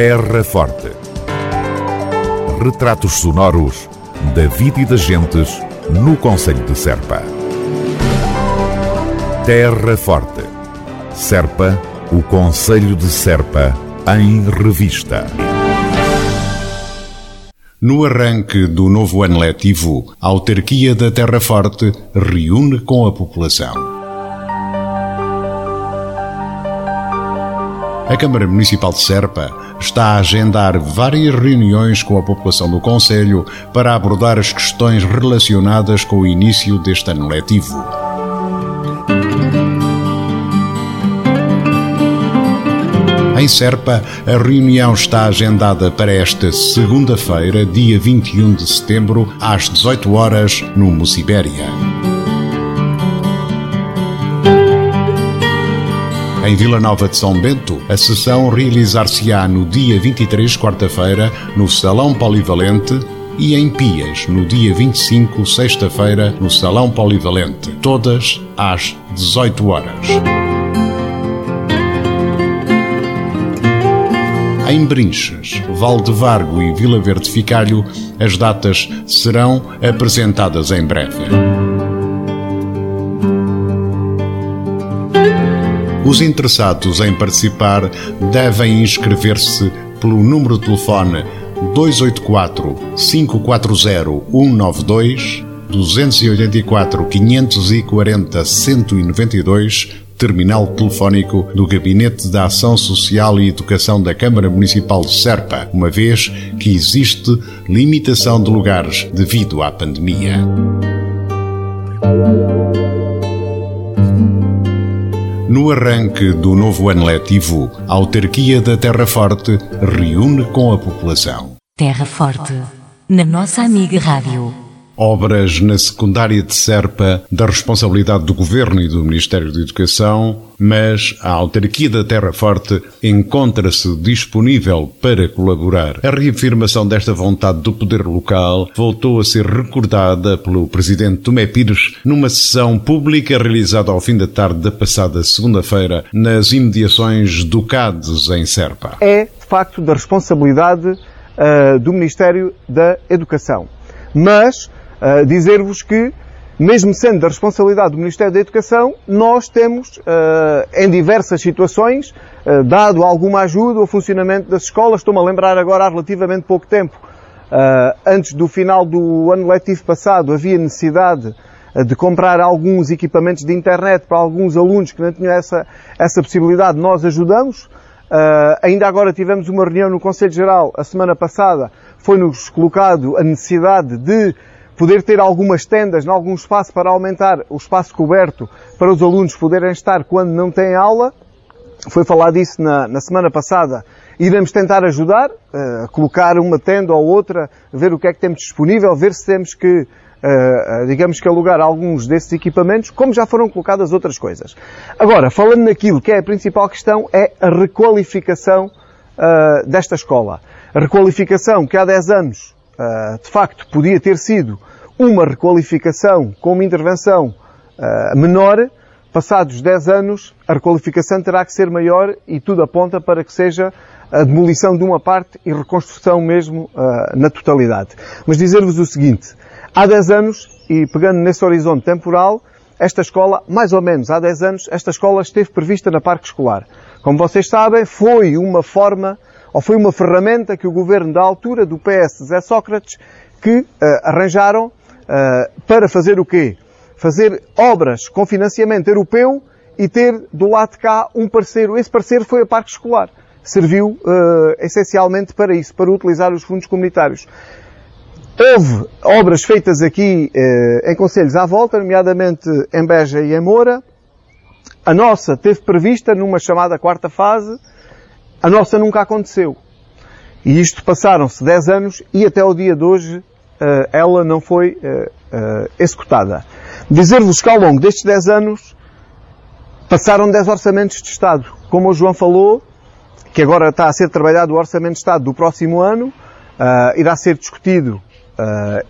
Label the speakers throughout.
Speaker 1: Terra Forte. Retratos sonoros da vida e das gentes no Conselho de Serpa. Terra Forte. Serpa, o Conselho de Serpa, em revista.
Speaker 2: No arranque do novo ano letivo, a autarquia da Terra Forte reúne com a população. A Câmara Municipal de Serpa está a agendar várias reuniões com a população do Conselho para abordar as questões relacionadas com o início deste ano letivo. Em Serpa, a reunião está agendada para esta segunda-feira, dia 21 de setembro, às 18 horas, no Mucibéria. Em Vila Nova de São Bento, a sessão realizar-se-á no dia 23, quarta-feira, no Salão Polivalente, e em Pias, no dia 25, sexta-feira, no Salão Polivalente, todas às 18 horas. Em Brinches, Valdevargo e Vila Verde Ficalho, as datas serão apresentadas em breve. Os interessados em participar devem inscrever-se pelo número de telefone 284 540 192 284 540 192 terminal telefónico do Gabinete da Ação Social e Educação da Câmara Municipal de Serpa, uma vez que existe limitação de lugares devido à pandemia. No arranque do novo ano letivo, a autarquia da Terra Forte reúne com a população.
Speaker 3: Terra Forte, na nossa amiga Rádio.
Speaker 2: Obras na secundária de Serpa da responsabilidade do Governo e do Ministério da Educação, mas a autarquia da Terra Forte encontra-se disponível para colaborar. A reafirmação desta vontade do poder local voltou a ser recordada pelo Presidente Tomé Pires numa sessão pública realizada ao fim da tarde da passada segunda-feira nas imediações do CADES em Serpa.
Speaker 4: É, de facto, da responsabilidade uh, do Ministério da Educação. Mas uh, dizer-vos que, mesmo sendo da responsabilidade do Ministério da Educação, nós temos, uh, em diversas situações, uh, dado alguma ajuda ao funcionamento das escolas. Estou-me a lembrar agora há relativamente pouco tempo, antes do final do ano letivo passado, havia necessidade de comprar alguns equipamentos de internet para alguns alunos que não tinham essa, essa possibilidade. Nós ajudamos. ainda agora tivemos uma reunião no Conselho Geral, a semana passada, foi-nos colocado a necessidade de poder ter algumas tendas em algum espaço para aumentar o espaço coberto para os alunos poderem estar quando não têm aula. Foi falar disso na, na semana passada. Iremos tentar ajudar, uh, colocar uma tenda ou outra, ver o que é que temos disponível, ver se temos que, uh, digamos que alugar alguns desses equipamentos, como já foram colocadas outras coisas. Agora, falando naquilo que é a principal questão, é a requalificação uh, desta escola. A requalificação que há 10 anos uh, de facto podia ter sido uma requalificação com uma intervenção uh, menor, passados 10 anos, a requalificação terá que ser maior e tudo aponta para que seja a demolição de uma parte e reconstrução mesmo uh, na totalidade. Mas dizer-vos o seguinte, há 10 anos, e pegando nesse horizonte temporal, esta escola, mais ou menos há 10 anos, esta escola esteve prevista na parque escolar. Como vocês sabem, foi uma forma ou foi uma ferramenta que o governo da altura, do PS Zé Sócrates, que uh, arranjaram uh, para fazer o quê? Fazer obras com financiamento europeu e ter do lado de cá um parceiro. Esse parceiro foi a Parque Escolar. Serviu uh, essencialmente para isso, para utilizar os fundos comunitários. Houve obras feitas aqui em conselhos à volta, nomeadamente em Beja e em Moura. A nossa teve prevista numa chamada quarta fase, a nossa nunca aconteceu. E isto passaram-se 10 anos e até o dia de hoje uh, ela não foi uh, uh, executada. Dizer-vos que ao longo destes 10 anos passaram 10 orçamentos de Estado. Como o João falou, que agora está a ser trabalhado o Orçamento de Estado do próximo ano, irá ser discutido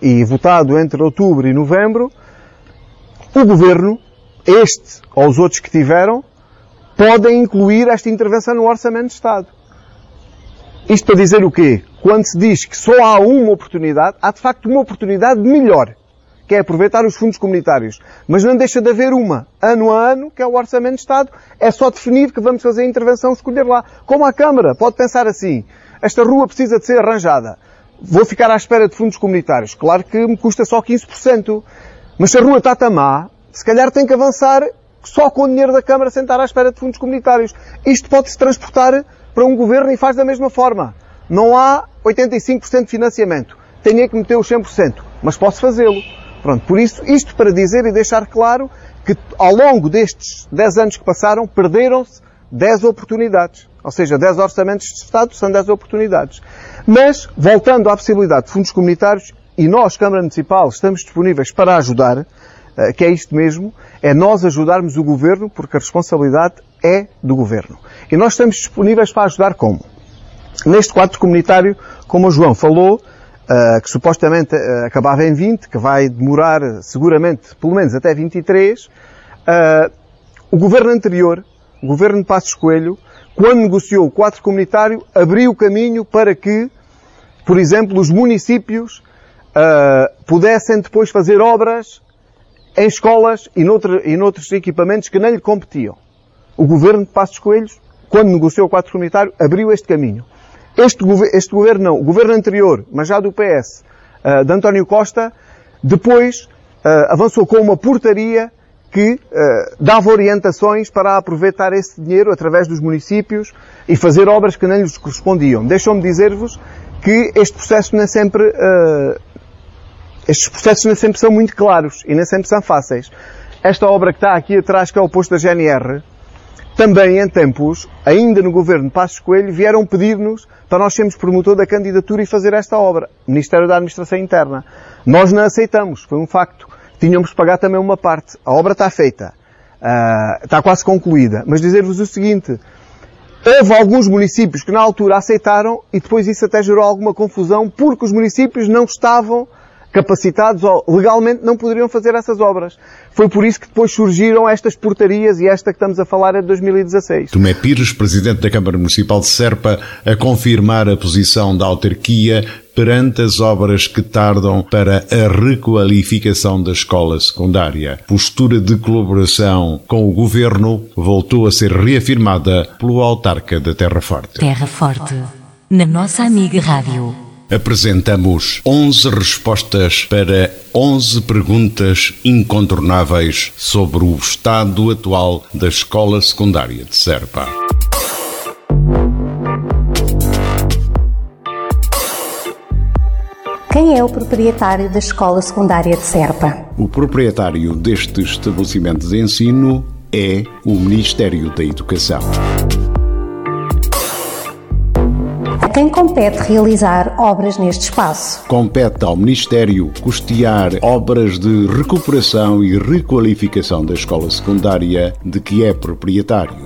Speaker 4: e votado entre outubro e novembro. O Governo, este ou os outros que tiveram, podem incluir esta intervenção no Orçamento de Estado. Isto para dizer o quê? Quando se diz que só há uma oportunidade, há de facto uma oportunidade melhor, que é aproveitar os fundos comunitários. Mas não deixa de haver uma, ano a ano, que é o Orçamento de Estado, é só definir que vamos fazer a intervenção, escolher lá. Como a Câmara, pode pensar assim, esta rua precisa de ser arranjada. Vou ficar à espera de fundos comunitários. Claro que me custa só 15%. Mas se a rua está tão má, se calhar tem que avançar só com o dinheiro da Câmara sentar à espera de fundos comunitários. Isto pode-se transportar para um governo e faz da mesma forma. Não há 85% de financiamento. Tenho que meter os 100%, mas posso fazê-lo. Pronto, por isso, isto para dizer e deixar claro que ao longo destes 10 anos que passaram, perderam-se 10 oportunidades. Ou seja, 10 orçamentos de Estado são 10 oportunidades. Mas, voltando à possibilidade de fundos comunitários, e nós, Câmara Municipal, estamos disponíveis para ajudar, que é isto mesmo, é nós ajudarmos o Governo, porque a responsabilidade é do Governo. E nós estamos disponíveis para ajudar como? Neste quadro comunitário, como o João falou, uh, que supostamente uh, acabava em 20, que vai demorar seguramente pelo menos até 23, uh, o governo anterior, o governo de Passos Coelho, quando negociou o quadro comunitário, abriu o caminho para que, por exemplo, os municípios pudessem depois fazer obras em escolas e, noutro, e noutros equipamentos que nem lhe competiam. O governo de Passos Coelhos, quando negociou o quadro comunitário, abriu este caminho. Este, este governo não, o governo anterior, mas já do PS, eh, de António Costa, depois uh, avançou com uma portaria que uh, dava orientações para aproveitar esse dinheiro através dos municípios e fazer obras que nem lhes correspondiam. Deixam-me dizer-vos que este processo nem sempre, uh, estes processos nem sempre são muito claros e nem sempre são fáceis. Esta obra que está aqui atrás, que é o posto da GNR, também em tempos, ainda no governo de Passos Coelho, vieram pedir-nos para nós sermos promotor da candidatura e fazer esta obra. Ministério da Administração Interna. Nós não aceitamos, foi um facto. Tínhamos que pagar também uma parte. A obra está feita. Uh, está quase concluída. Mas dizer-vos o seguinte, houve alguns municípios que na altura aceitaram e depois isso até gerou alguma confusão porque os municípios não estavam capacitados ou legalmente não poderiam fazer essas obras. Foi por isso que depois surgiram estas portarias e esta que estamos a falar é de 2016.
Speaker 2: Tomé Pires, Presidente da Câmara Municipal de Serpa, a confirmar a posição da autarquia perante as obras que tardam para a requalificação da escola secundária. Postura de colaboração com o Governo voltou a ser reafirmada pelo autarca da Terra Forte.
Speaker 3: Terra Forte, na nossa amiga Rádio
Speaker 2: apresentamos 11 respostas para 11 perguntas incontornáveis sobre o estado atual da escola secundária de Serpa.
Speaker 5: Quem é o proprietário da escola secundária de Serpa?
Speaker 2: O proprietário deste estabelecimento de ensino é o Ministério da Educação
Speaker 5: quem compete realizar obras neste espaço?
Speaker 2: Compete ao Ministério custear obras de recuperação e requalificação da escola secundária de que é proprietário.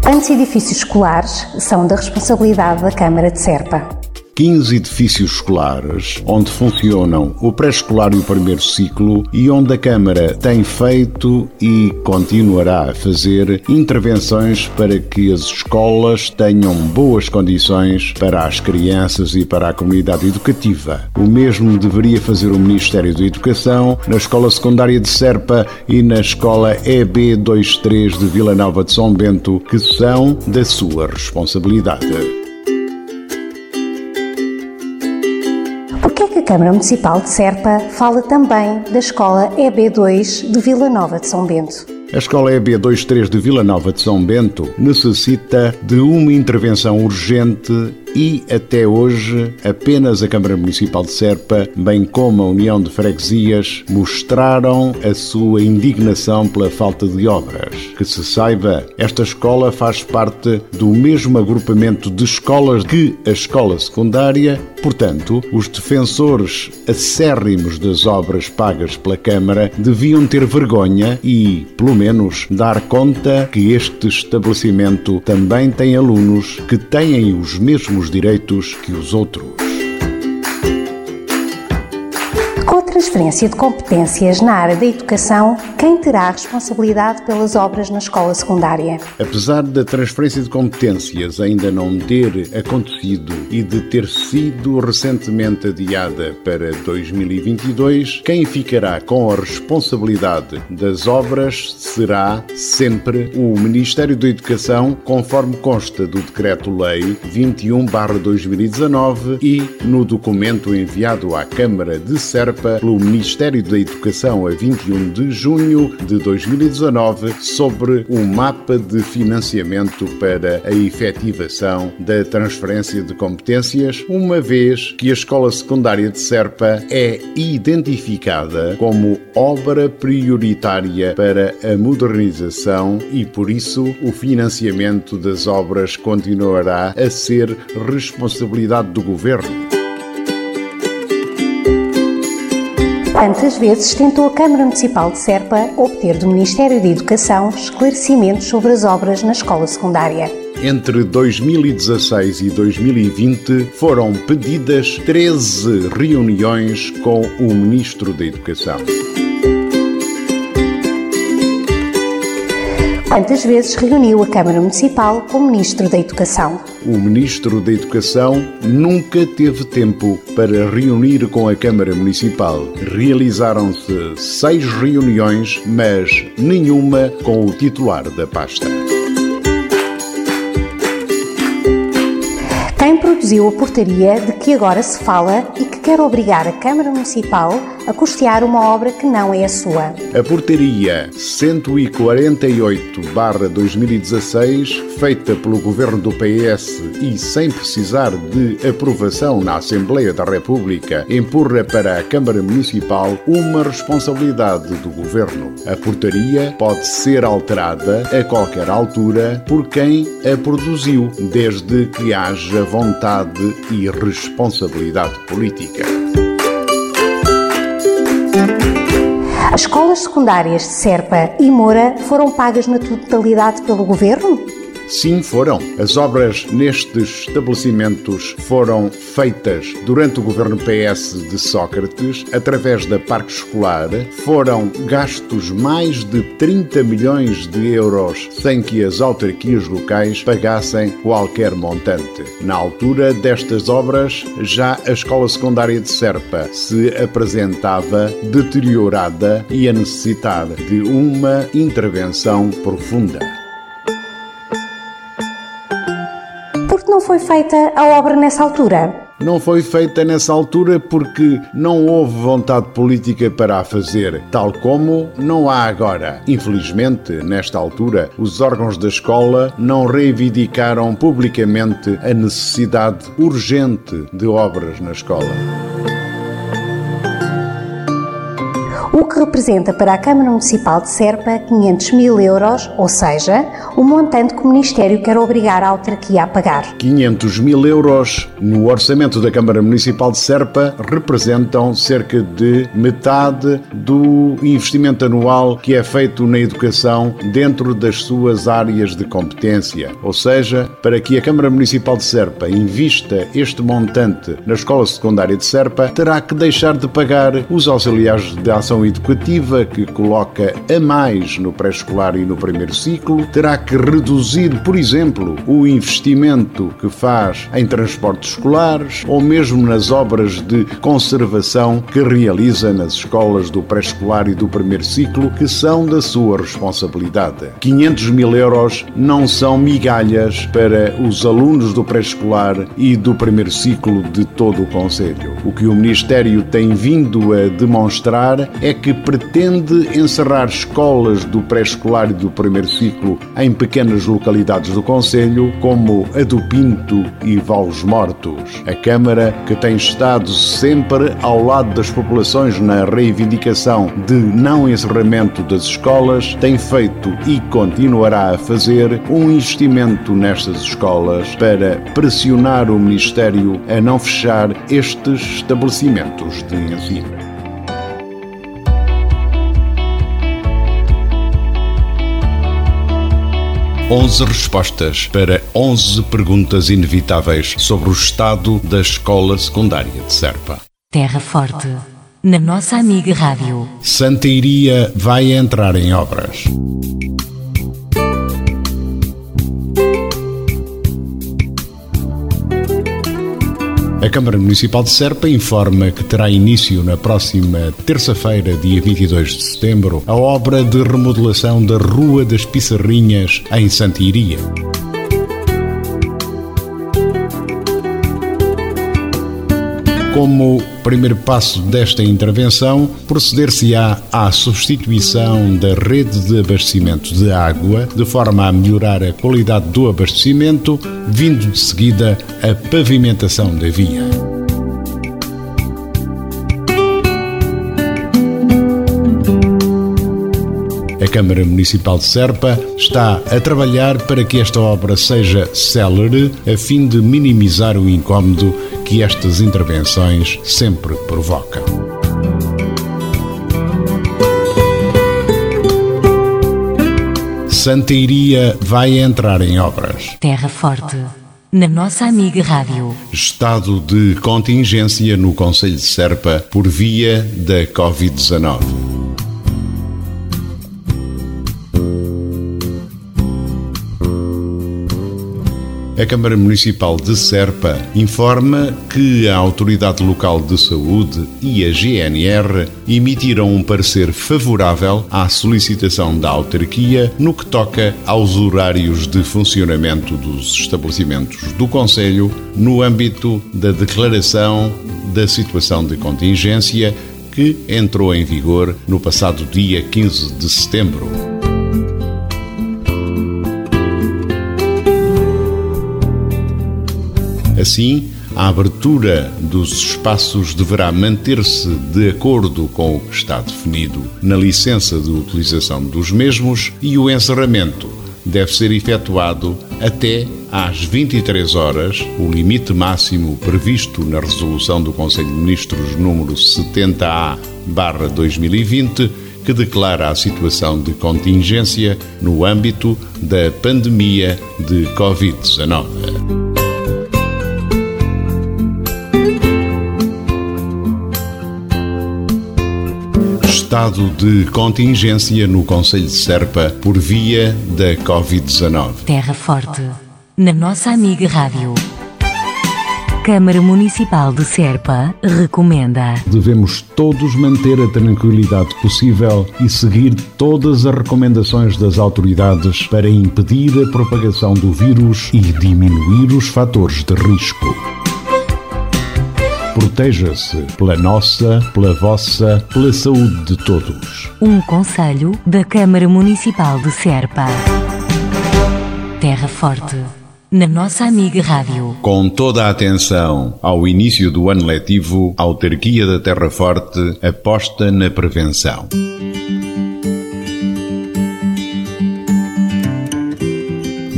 Speaker 5: Quantos edifícios escolares são da responsabilidade da Câmara de Serpa?
Speaker 2: 15 edifícios escolares onde funcionam o pré-escolar e o primeiro ciclo e onde a Câmara tem feito e continuará a fazer intervenções para que as escolas tenham boas condições para as crianças e para a comunidade educativa. O mesmo deveria fazer o Ministério da Educação na Escola Secundária de Serpa e na Escola EB23 de Vila Nova de São Bento, que são da sua responsabilidade.
Speaker 5: Câmara Municipal de Serpa fala também da Escola EB2 de Vila Nova de São Bento.
Speaker 2: A escola EB23 de Vila Nova de São Bento necessita de uma intervenção urgente e, até hoje, apenas a Câmara Municipal de Serpa, bem como a União de Freguesias, mostraram a sua indignação pela falta de obras. Que se saiba, esta escola faz parte do mesmo agrupamento de escolas que a escola secundária, portanto, os defensores acérrimos das obras pagas pela Câmara deviam ter vergonha e, pelo menos dar conta que este estabelecimento também tem alunos que têm os mesmos direitos que os outros.
Speaker 5: Transferência de competências na área da educação, quem terá a responsabilidade pelas obras na escola secundária?
Speaker 2: Apesar da transferência de competências ainda não ter acontecido e de ter sido recentemente adiada para 2022, quem ficará com a responsabilidade das obras será sempre o Ministério da Educação, conforme consta do Decreto-Lei 21/2019 e no documento enviado à Câmara de Serpa pelo Ministério da Educação a 21 de junho de 2019 sobre o mapa de financiamento para a efetivação da transferência de competências, uma vez que a Escola Secundária de Serpa é identificada como obra prioritária para a modernização e, por isso, o financiamento das obras continuará a ser responsabilidade do Governo.
Speaker 5: Quantas vezes tentou a Câmara Municipal de Serpa obter do Ministério da Educação esclarecimentos sobre as obras na escola secundária?
Speaker 2: Entre 2016 e 2020 foram pedidas 13 reuniões com o Ministro da Educação.
Speaker 5: Quantas vezes reuniu a Câmara Municipal com o Ministro da Educação?
Speaker 2: O Ministro da Educação nunca teve tempo para reunir com a Câmara Municipal. Realizaram-se seis reuniões, mas nenhuma com o titular da pasta.
Speaker 5: Quem produziu a portaria de que agora se fala e quer obrigar a Câmara Municipal a custear uma obra que não é a sua?
Speaker 2: A portaria 148-2016, feita pelo governo do PS e sem precisar de aprovação na Assembleia da República, empurra para a Câmara Municipal uma responsabilidade do governo. A portaria pode ser alterada a qualquer altura por quem a produziu, desde que haja vontade e responsabilidade política.
Speaker 5: As escolas secundárias de Serpa e Moura foram pagas na totalidade pelo governo?
Speaker 2: Sim, foram. As obras nestes estabelecimentos foram feitas durante o governo PS de Sócrates, através da Parque Escolar. Foram gastos mais de 30 milhões de euros sem que as autarquias locais pagassem qualquer montante. Na altura destas obras, já a escola secundária de Serpa se apresentava deteriorada e a necessitar de uma intervenção profunda.
Speaker 5: Não foi feita a obra nessa altura?
Speaker 2: Não foi feita nessa altura porque não houve vontade política para a fazer, tal como não há agora. Infelizmente, nesta altura, os órgãos da escola não reivindicaram publicamente a necessidade urgente de obras na escola.
Speaker 5: O que representa para a Câmara Municipal de Serpa 500 mil euros, ou seja, o montante que o Ministério quer obrigar a autarquia a pagar.
Speaker 2: 500 mil euros no orçamento da Câmara Municipal de Serpa representam cerca de metade do investimento anual que é feito na educação dentro das suas áreas de competência. Ou seja, para que a Câmara Municipal de Serpa invista este montante na Escola Secundária de Serpa, terá que deixar de pagar os auxiliares de ação educativa que coloca a mais no pré-escolar e no primeiro ciclo, terá que reduzir, por exemplo, o investimento que faz em transportes escolares ou mesmo nas obras de conservação que realiza nas escolas do pré-escolar e do primeiro ciclo, que são da sua responsabilidade. 500 mil euros não são migalhas para os alunos do pré-escolar e do primeiro ciclo de todo o Conselho. O que o Ministério tem vindo a demonstrar é que pretende encerrar escolas do pré-escolar e do primeiro ciclo em pequenas localidades do Conselho, como a do Pinto e Valos Mortos. A Câmara, que tem estado sempre ao lado das populações na reivindicação de não encerramento das escolas, tem feito e continuará a fazer um investimento nestas escolas para pressionar o Ministério a não fechar estes estabelecimentos de ensino. 11 respostas para 11 perguntas inevitáveis sobre o estado da escola secundária de Serpa.
Speaker 3: Terra Forte. na nossa amiga Rádio.
Speaker 2: Santa Iria vai entrar em obras. A Câmara Municipal de Serpa informa que terá início na próxima terça-feira, dia 22 de setembro, a obra de remodelação da Rua das Pissarrinhas, em Santiria. Como primeiro passo desta intervenção, proceder-se-á à substituição da rede de abastecimento de água, de forma a melhorar a qualidade do abastecimento, vindo de seguida a pavimentação da via. A Câmara Municipal de Serpa está a trabalhar para que esta obra seja célere, a fim de minimizar o incómodo que estas intervenções sempre provocam. Santa Iria vai entrar em obras.
Speaker 3: Terra Forte, na nossa amiga Rádio.
Speaker 2: Estado de contingência no Conselho de Serpa por via da Covid-19. A Câmara Municipal de Serpa informa que a Autoridade Local de Saúde e a GNR emitiram um parecer favorável à solicitação da autarquia no que toca aos horários de funcionamento dos estabelecimentos do Conselho no âmbito da declaração da situação de contingência que entrou em vigor no passado dia 15 de setembro. Assim, a abertura dos espaços deverá manter-se de acordo com o que está definido na licença de utilização dos mesmos e o encerramento deve ser efetuado até às 23 horas, o limite máximo previsto na resolução do Conselho de Ministros número 70A/2020, que declara a situação de contingência no âmbito da pandemia de COVID-19. Estado de contingência no Conselho de Serpa por via da Covid-19.
Speaker 3: Terra Forte, na nossa amiga Rádio. Câmara Municipal de Serpa recomenda.
Speaker 2: Devemos todos manter a tranquilidade possível e seguir todas as recomendações das autoridades para impedir a propagação do vírus e diminuir os fatores de risco. Proteja-se pela nossa, pela vossa, pela saúde de todos.
Speaker 3: Um conselho da Câmara Municipal de Serpa. Terra Forte. Na nossa amiga Rádio.
Speaker 2: Com toda a atenção ao início do ano letivo, a Autarquia da Terra Forte aposta na prevenção.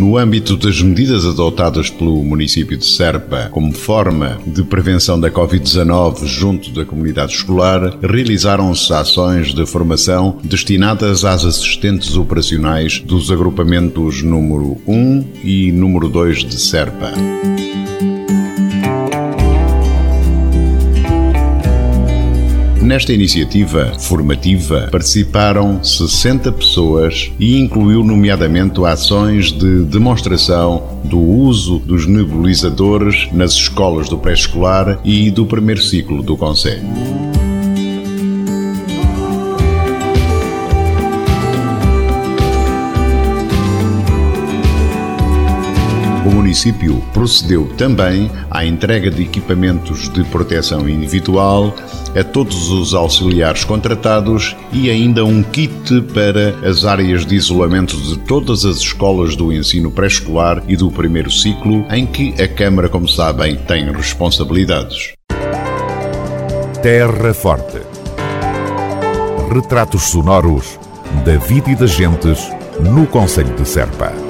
Speaker 2: No âmbito das medidas adotadas pelo município de Serpa como forma de prevenção da Covid-19 junto da comunidade escolar, realizaram-se ações de formação destinadas às assistentes operacionais dos agrupamentos número 1 e número 2 de Serpa. Nesta iniciativa formativa participaram 60 pessoas e incluiu nomeadamente ações de demonstração do uso dos nebulizadores nas escolas do pré-escolar e do primeiro ciclo do Conselho. Município procedeu também à entrega de equipamentos de proteção individual a todos os auxiliares contratados e ainda um kit para as áreas de isolamento de todas as escolas do ensino pré-escolar e do primeiro ciclo, em que a Câmara, como sabem, tem responsabilidades.
Speaker 1: Terra Forte. Retratos sonoros da vida e das gentes no Conselho de Serpa.